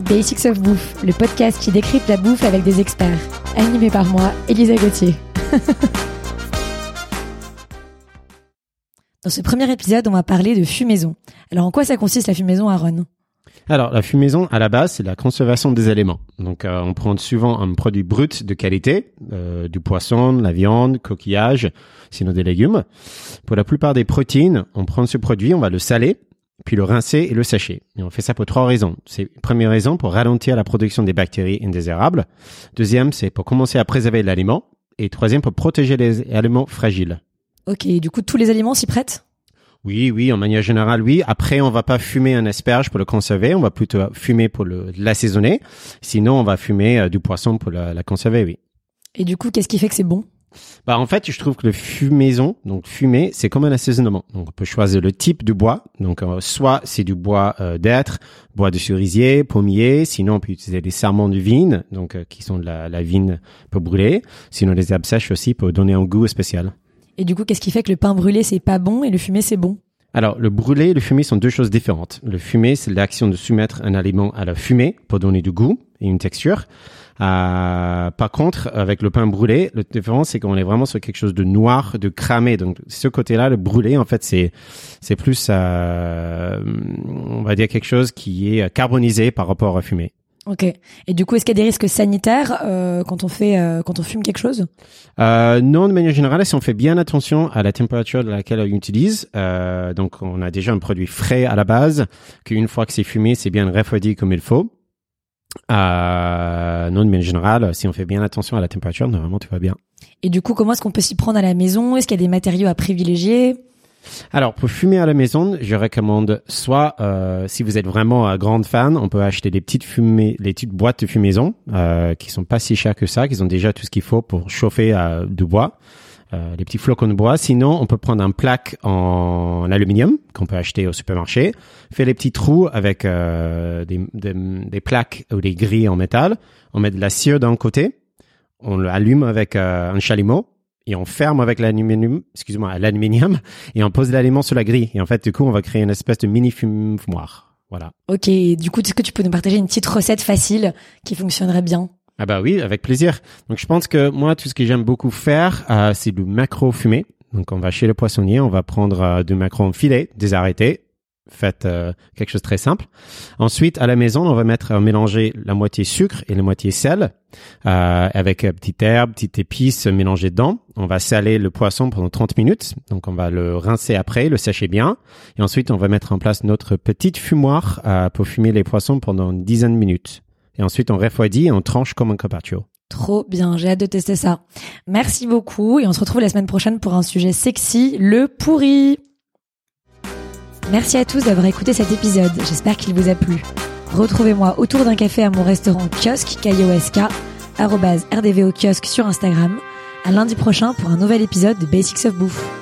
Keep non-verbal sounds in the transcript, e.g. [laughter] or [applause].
Basics of Bouffe, le podcast qui décrypte la bouffe avec des experts. Animé par moi, Elisa Gauthier. Dans ce premier épisode, on va parler de fumaison. Alors en quoi ça consiste la fumaison, Aaron? Alors, la fumaison, à la base, c'est la conservation des éléments. Donc, euh, on prend souvent un produit brut de qualité, euh, du poisson, de la viande, coquillage, sinon des légumes. Pour la plupart des protéines, on prend ce produit, on va le saler, puis le rincer et le sécher. Et on fait ça pour trois raisons. C'est première raison pour ralentir la production des bactéries indésirables. Deuxième, c'est pour commencer à préserver l'aliment. Et troisième, pour protéger les aliments fragiles. Ok, du coup, tous les aliments s'y prêtent? Oui, oui, en manière générale, oui. Après, on va pas fumer un asperge pour le conserver, on va plutôt fumer pour l'assaisonner. Sinon, on va fumer euh, du poisson pour la, la conserver, oui. Et du coup, qu'est-ce qui fait que c'est bon? Bah en fait, je trouve que le fumaison, donc fumer, c'est comme un assaisonnement. Donc on peut choisir le type de bois. Donc euh, soit c'est du bois euh, d'être, bois de cerisier, pommier. Sinon on peut utiliser des serments de vigne, donc qui sont de la, la vigne pour brûler. Sinon les herbes sèches aussi pour donner un goût spécial. Et du coup, qu'est-ce qui fait que le pain brûlé c'est pas bon et le fumé c'est bon? Alors, le brûlé et le fumé sont deux choses différentes. Le fumé, c'est l'action de soumettre un aliment à la fumée pour donner du goût et une texture. Euh, par contre, avec le pain brûlé, la différence c'est qu'on est vraiment sur quelque chose de noir, de cramé. Donc, ce côté-là, le brûlé, en fait, c'est c'est plus, euh, on va dire quelque chose qui est carbonisé par rapport à fumé. Ok. Et du coup, est-ce qu'il y a des risques sanitaires euh, quand on fait euh, quand on fume quelque chose? Euh, Non, de manière générale, si on fait bien attention à la température de laquelle on utilise, euh, donc on a déjà un produit frais à la base, qu'une fois que c'est fumé, c'est bien refroidi comme il faut. Euh, non, de manière générale, si on fait bien attention à la température, normalement tout va bien. Et du coup, comment est-ce qu'on peut s'y prendre à la maison? Est-ce qu'il y a des matériaux à privilégier? Alors, pour fumer à la maison, je recommande soit, euh, si vous êtes vraiment un grand fan, on peut acheter des petites fumées, les petites boîtes de fumaison euh, qui sont pas si chères que ça, qui ont déjà tout ce qu'il faut pour chauffer euh, du bois. Euh, les petits flocons de bois. Sinon, on peut prendre un plaque en aluminium qu'on peut acheter au supermarché, faire les petits trous avec euh, des, des, plaques ou des grilles en métal. On met de la cire d'un côté, on l'allume avec euh, un chalumeau et on ferme avec l'aluminium, excuse-moi, l'aluminium, [laughs] et on pose l'aliment sur la grille. Et en fait, du coup, on va créer une espèce de mini fumoir. Voilà. Ok, du coup, est-ce que tu peux nous partager une petite recette facile qui fonctionnerait bien? Ah bah oui, avec plaisir. Donc je pense que moi, tout ce que j'aime beaucoup faire, euh, c'est du macro fumé. Donc on va chez le poissonnier, on va prendre euh, du macro en filet, désarrêté, faites euh, quelque chose de très simple. Ensuite, à la maison, on va mettre euh, mélanger la moitié sucre et la moitié sel euh, avec petite herbe, petite épice mélangée dedans. On va saler le poisson pendant 30 minutes. Donc, on va le rincer après, le sécher bien. Et ensuite, on va mettre en place notre petite fumoir pour fumer les poissons pendant une dizaine de minutes. Et ensuite, on refroidit et on tranche comme un carpaccio. Trop bien, j'ai hâte de tester ça. Merci beaucoup et on se retrouve la semaine prochaine pour un sujet sexy, le pourri. Merci à tous d'avoir écouté cet épisode, j'espère qu'il vous a plu. Retrouvez-moi autour d'un café à mon restaurant kiosque, K-I-O-S-K, rdvo kiosque sur Instagram. À lundi prochain pour un nouvel épisode de Basics of Bouffe.